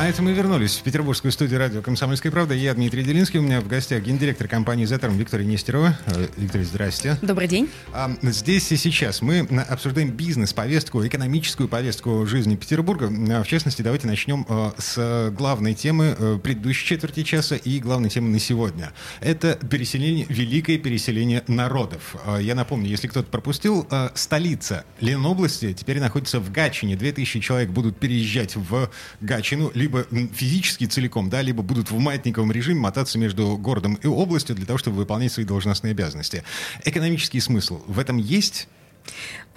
А это мы вернулись в петербургскую студию радио «Комсомольская правда». Я Дмитрий Делинский. У меня в гостях гендиректор компании «Зетерм» Виктория Нестерова. Э, Виктория, здрасте. Добрый день. А, здесь и сейчас мы обсуждаем бизнес-повестку, экономическую повестку жизни Петербурга. А, в частности, давайте начнем э, с главной темы э, предыдущей четверти часа и главной темы на сегодня. Это переселение, великое переселение народов. А, я напомню, если кто-то пропустил, столица Ленобласти теперь находится в Гатчине. 2000 человек будут переезжать в Гатчину либо физически целиком, да, либо будут в маятниковом режиме мотаться между городом и областью для того, чтобы выполнять свои должностные обязанности. Экономический смысл в этом есть?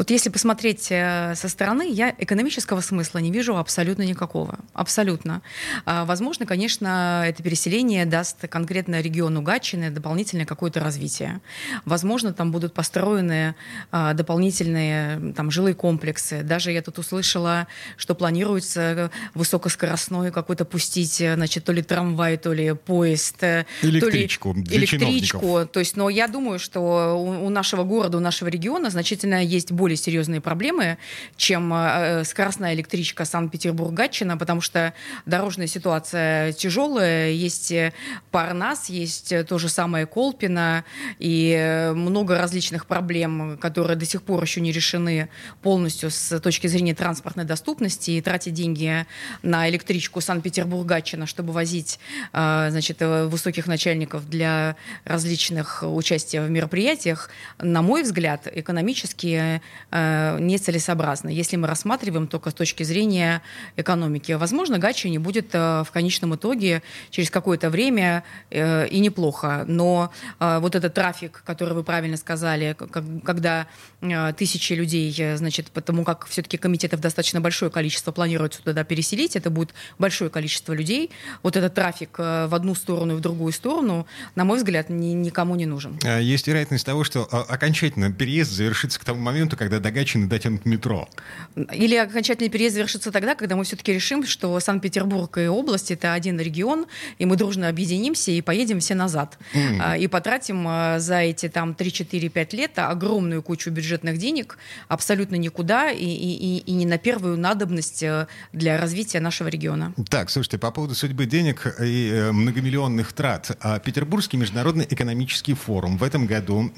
Вот если посмотреть э, со стороны, я экономического смысла не вижу абсолютно никакого. Абсолютно. А, возможно, конечно, это переселение даст конкретно региону Гатчины дополнительное какое-то развитие. Возможно, там будут построены а, дополнительные там, жилые комплексы. Даже я тут услышала, что планируется высокоскоростной какой-то пустить, значит, то ли трамвай, то ли поезд. Электричку. То ли электричку. То есть, но я думаю, что у нашего города, у нашего региона значительно есть более серьезные проблемы, чем э, скоростная электричка Санкт-Петербург-Гатчина, потому что дорожная ситуация тяжелая, есть Парнас, есть то же самое Колпино, и много различных проблем, которые до сих пор еще не решены полностью с точки зрения транспортной доступности, и тратить деньги на электричку Санкт-Петербург-Гатчина, чтобы возить э, значит, высоких начальников для различных участия в мероприятиях, на мой взгляд, экономически э, нецелесообразно, если мы рассматриваем только с точки зрения экономики. Возможно, Гачи не будет э, в конечном итоге через какое-то время э, и неплохо, но э, вот этот трафик, который вы правильно сказали, как, когда э, тысячи людей, э, значит, потому как все-таки комитетов достаточно большое количество планируется туда переселить, это будет большое количество людей, вот этот трафик э, в одну сторону и в другую сторону, на мой взгляд, ни, никому не нужен. А есть вероятность того, что а, окончательно переезд завершится к тому моменту, когда до Гатчины дотянут метро. Или окончательный переезд завершится тогда, когда мы все-таки решим, что Санкт-Петербург и область — это один регион, и мы дружно объединимся и поедем все назад. Mm. И потратим а, за эти там 3-4-5 лет огромную кучу бюджетных денег абсолютно никуда и, и, и не на первую надобность э, для развития нашего региона. Так, слушайте, по поводу судьбы денег и э, многомиллионных трат. А, Петербургский международный экономический форум в этом году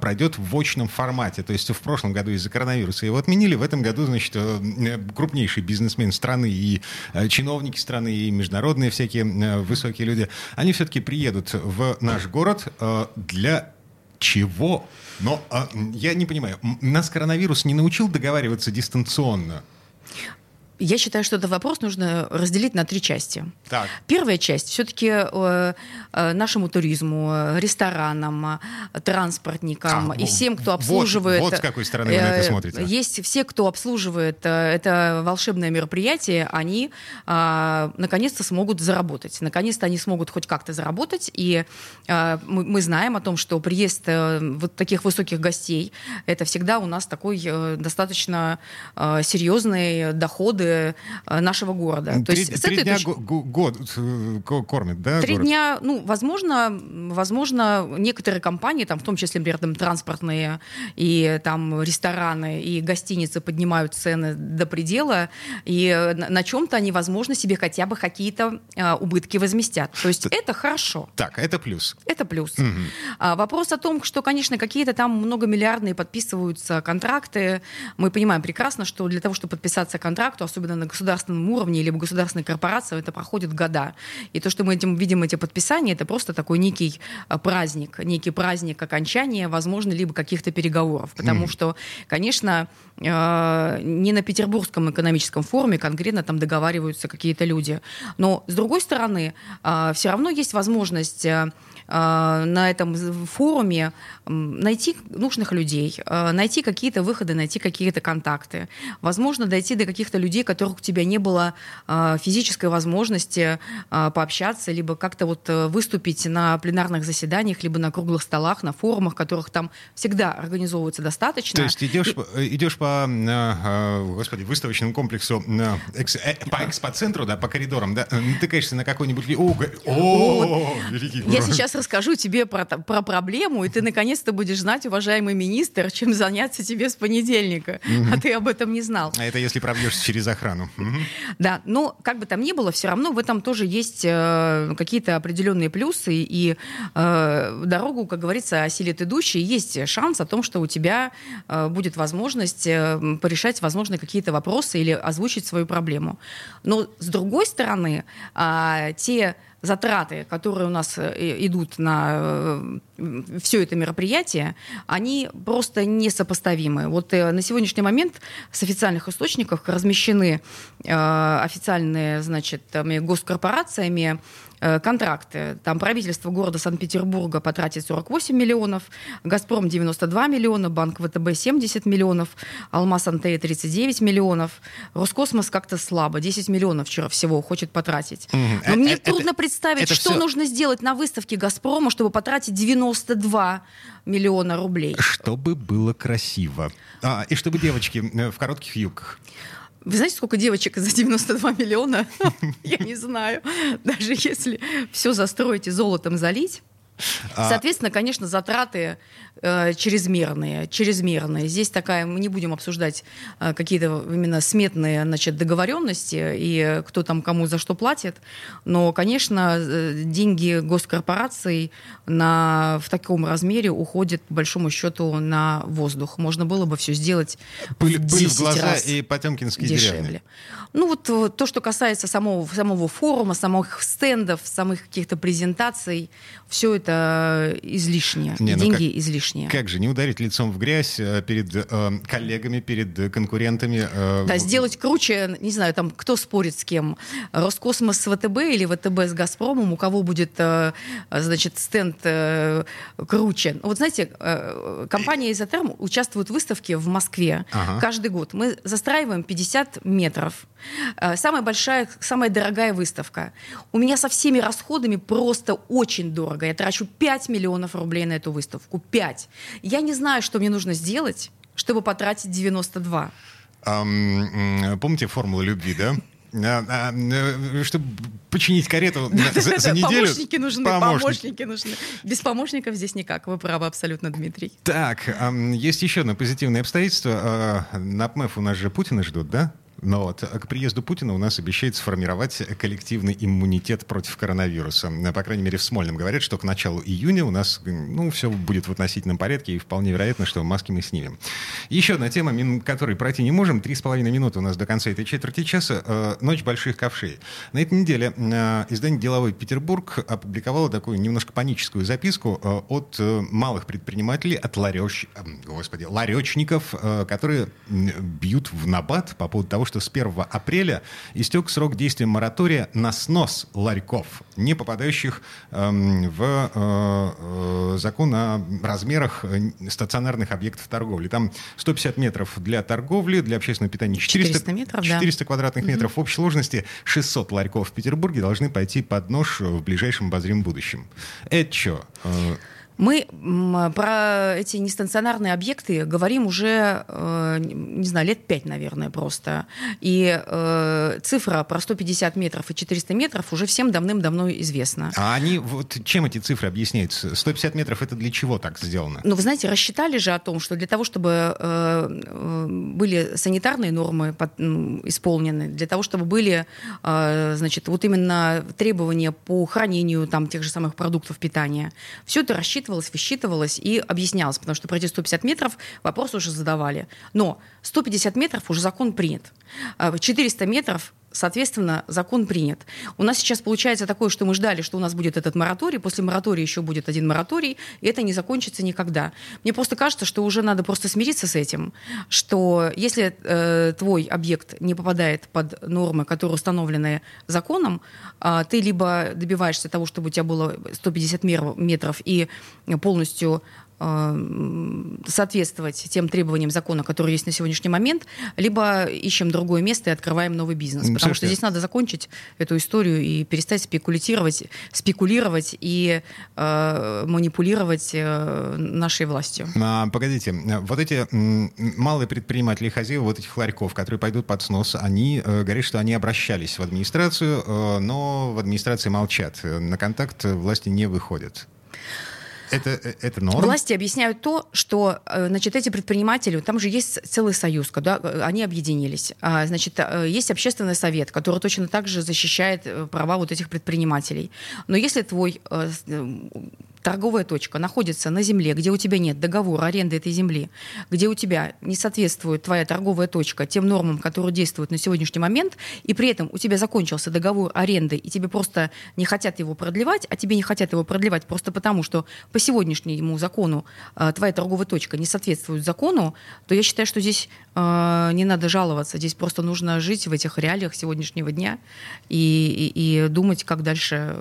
пройдет в очном формате. То есть в прошлом году из-за коронавируса его отменили. В этом году, значит, э, крупнейший бизнесмен страны и э, чиновники страны, и международные всякие э, высокие люди, они все-таки приедут в наш город для чего? Но я не понимаю, нас коронавирус не научил договариваться дистанционно? Я считаю, что этот вопрос нужно разделить на три части. Так. Первая часть все-таки э, э, нашему туризму, ресторанам, транспортникам а, и всем, кто обслуживает. Вот, вот с какой стороны вы на это э, смотрите. Есть все, кто обслуживает э, это волшебное мероприятие, они э, наконец-то смогут заработать. Наконец-то они смогут хоть как-то заработать. И э, мы, мы знаем о том, что приезд э, вот таких высоких гостей это всегда у нас такой э, достаточно э, серьезный доходы доходы э, нашего города. То три, есть, три дня точки... год э, кормят, да? Три город? дня, ну, возможно, возможно, некоторые компании, там, в том числе, например, там, транспортные и там рестораны и гостиницы поднимают цены до предела, и на, на чем-то они, возможно, себе хотя бы какие-то а, убытки возместят. То есть это хорошо. Так, это плюс. Это плюс. Угу. А, вопрос о том, что, конечно, какие-то там многомиллиардные подписываются контракты. Мы понимаем прекрасно, что для того, чтобы подписаться контракту, особенно на государственном уровне, либо государственной корпорации, это проходит года. И то, что мы этим видим эти подписания, это просто такой некий э, праздник, некий праздник окончания, возможно, либо каких-то переговоров. Потому mm. что, конечно, э, не на Петербургском экономическом форуме конкретно там договариваются какие-то люди. Но, с другой стороны, э, все равно есть возможность на этом форуме найти нужных людей, найти какие-то выходы, найти какие-то контакты. Возможно, дойти до каких-то людей, которых у тебя не было э, физической возможности э, пообщаться, либо как-то вот э, выступить на пленарных заседаниях, либо на круглых столах, на форумах, которых там всегда организовывается достаточно. То есть идешь, И... идешь по, господи, выставочному комплексу, по экспоцентру, да, по коридорам, да, натыкаешься на какой-нибудь... О, о, Я сейчас расскажу тебе про, про проблему, и ты наконец-то будешь знать, уважаемый министр, чем заняться тебе с понедельника. А ты об этом не знал. А это если пробьешься через охрану. Да, но как бы там ни было, все равно в этом тоже есть э, какие-то определенные плюсы, и э, дорогу, как говорится, осилит идущий. Есть шанс о том, что у тебя э, будет возможность порешать, возможно, какие-то вопросы или озвучить свою проблему. Но с другой стороны, а, те затраты, которые у нас э, идут на э, все это мероприятие, они просто несопоставимы. Вот э, на сегодняшний момент с официальных источников размещены официальные, значит, госкорпорациями контракты. Там правительство города Санкт-Петербурга потратит 48 миллионов, «Газпром» 92 миллиона, Банк ВТБ 70 миллионов, «Алмаз Антея» 39 миллионов. Роскосмос как-то слабо, 10 миллионов вчера всего хочет потратить. Угу. Но а, мне это, трудно представить, это что все... нужно сделать на выставке «Газпрома», чтобы потратить 92 миллиона рублей. Чтобы было красиво. А, и чтобы девочки э, в коротких юбках. Вы знаете, сколько девочек за 92 миллиона? Я не знаю. Даже если все застроить и золотом залить, Соответственно, конечно, затраты э, чрезмерные, чрезмерные. Здесь такая, мы не будем обсуждать э, какие-то именно сметные значит, договоренности и кто там кому за что платит, но, конечно, э, деньги госкорпораций на, в таком размере уходят, по большому счету, на воздух. Можно было бы все сделать пыль, в, пыль в глаза и потемкинские дешевле. деревни. Ну вот то, что касается самого, самого форума, самых стендов, самых каких-то презентаций, все это излишнее. Не, ну деньги как, излишние. Как же, не ударить лицом в грязь э, перед э, коллегами, перед конкурентами? Э, да, сделать круче, не знаю, там, кто спорит с кем, Роскосмос с ВТБ или ВТБ с Газпромом, у кого будет, э, значит, стенд э, круче. Вот знаете, э, компания Изотерм участвует в выставке в Москве ага. каждый год. Мы застраиваем 50 метров. Э, самая большая, самая дорогая выставка. У меня со всеми расходами просто очень дорого. Я трачу 5 миллионов рублей на эту выставку. 5. Я не знаю, что мне нужно сделать, чтобы потратить 92. Um, помните формулу любви, да? А, а, э, чтобы починить карету за, за неделю. Помощники нужны, помощники. помощники нужны. Без помощников здесь никак. Вы правы абсолютно, Дмитрий. Так, есть еще одно позитивное обстоятельство. А, на ПМЭФ у нас же Путина ждут, да? Но вот к приезду Путина у нас обещает сформировать коллективный иммунитет против коронавируса. По крайней мере, в Смольном говорят, что к началу июня у нас ну, все будет в относительном порядке, и вполне вероятно, что маски мы снимем. Еще одна тема, мимо которой пройти не можем. Три с половиной минуты у нас до конца этой четверти часа. Э, Ночь больших ковшей. На этой неделе э, издание «Деловой Петербург» опубликовало такую немножко паническую записку э, от малых предпринимателей, от ларёч... Господи, ларечников, которые бьют в набат по поводу того, что что с 1 апреля истек срок действия моратория на снос ларьков, не попадающих эм, в э, э, закон о размерах э, стационарных объектов торговли. Там 150 метров для торговли, для общественного питания 400, 400, метров, 400 да. квадратных метров. Mm-hmm. В общей сложности 600 ларьков в Петербурге должны пойти под нож в ближайшем обозримом будущем. Это что? Мы про эти нестационарные объекты говорим уже, э, не знаю, лет пять, наверное, просто. И э, цифра про 150 метров и 400 метров уже всем давным-давно известна. А они, вот чем эти цифры объясняются? 150 метров это для чего так сделано? Ну, вы знаете, рассчитали же о том, что для того, чтобы э, были санитарные нормы исполнены, для того, чтобы были, значит, вот именно требования по хранению там тех же самых продуктов питания, все это рассчитано высчитывалось, высчитывалось и объяснялось, потому что пройти 150 метров вопрос уже задавали. Но 150 метров уже закон принят. 400 а метров Соответственно, закон принят. У нас сейчас получается такое, что мы ждали, что у нас будет этот мораторий, после моратория еще будет один мораторий, и это не закончится никогда. Мне просто кажется, что уже надо просто смириться с этим, что если э, твой объект не попадает под нормы, которые установлены законом, э, ты либо добиваешься того, чтобы у тебя было 150 метров и полностью соответствовать тем требованиям закона, которые есть на сегодняшний момент, либо ищем другое место и открываем новый бизнес. Потому Слушайте. что здесь надо закончить эту историю и перестать спекулировать, спекулировать и э, манипулировать э, нашей властью. А, погодите, вот эти малые предприниматели, хозяева вот этих ларьков, которые пойдут под снос, они э, говорят, что они обращались в администрацию, э, но в администрации молчат. На контакт власти не выходят. Это, э, это норм? Власти объясняют то, что э, значит, эти предприниматели, там же есть целый союз, когда э, они объединились. А, значит, есть общественный совет, который точно так же защищает права вот этих предпринимателей. Но если твой торговая точка находится на земле, где у тебя нет договора аренды этой земли, где у тебя не соответствует твоя торговая точка тем нормам, которые действуют на сегодняшний момент, и при этом у тебя закончился договор аренды, и тебе просто не хотят его продлевать, а тебе не хотят его продлевать просто потому, что по сегодняшнему закону э, твоя торговая точка не соответствует закону, то я считаю, что здесь э, не надо жаловаться, здесь просто нужно жить в этих реалиях сегодняшнего дня и, и, и думать, как дальше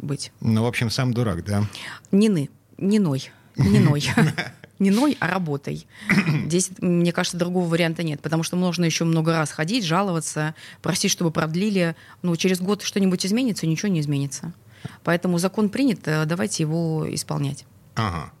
быть. Ну, в общем, сам дурак, да? Не ны, не ной, не ной. А работой. Здесь, мне кажется, другого варианта нет, потому что можно еще много раз ходить, жаловаться, просить, чтобы продлили. Но через год что-нибудь изменится, ничего не изменится. Поэтому закон принят, э, давайте его исполнять. Ага.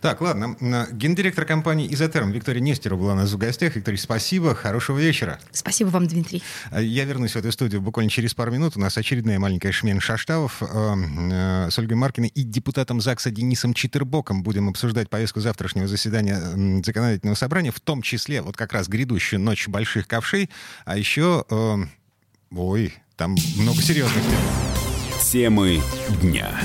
Так, ладно. Гендиректор компании «Изотерм» Виктория Нестерова была у нас в гостях. Виктория, спасибо. Хорошего вечера. Спасибо вам, Дмитрий. А я вернусь в эту студию буквально через пару минут. У нас очередная маленькая шмена Шаштавов э, э, с Ольгой Маркиной и депутатом ЗАГСа Денисом Читербоком. Будем обсуждать повестку завтрашнего заседания законодательного собрания, в том числе вот как раз грядущую ночь больших ковшей. А еще... Э, ой, там много серьезных тем. Темы дня.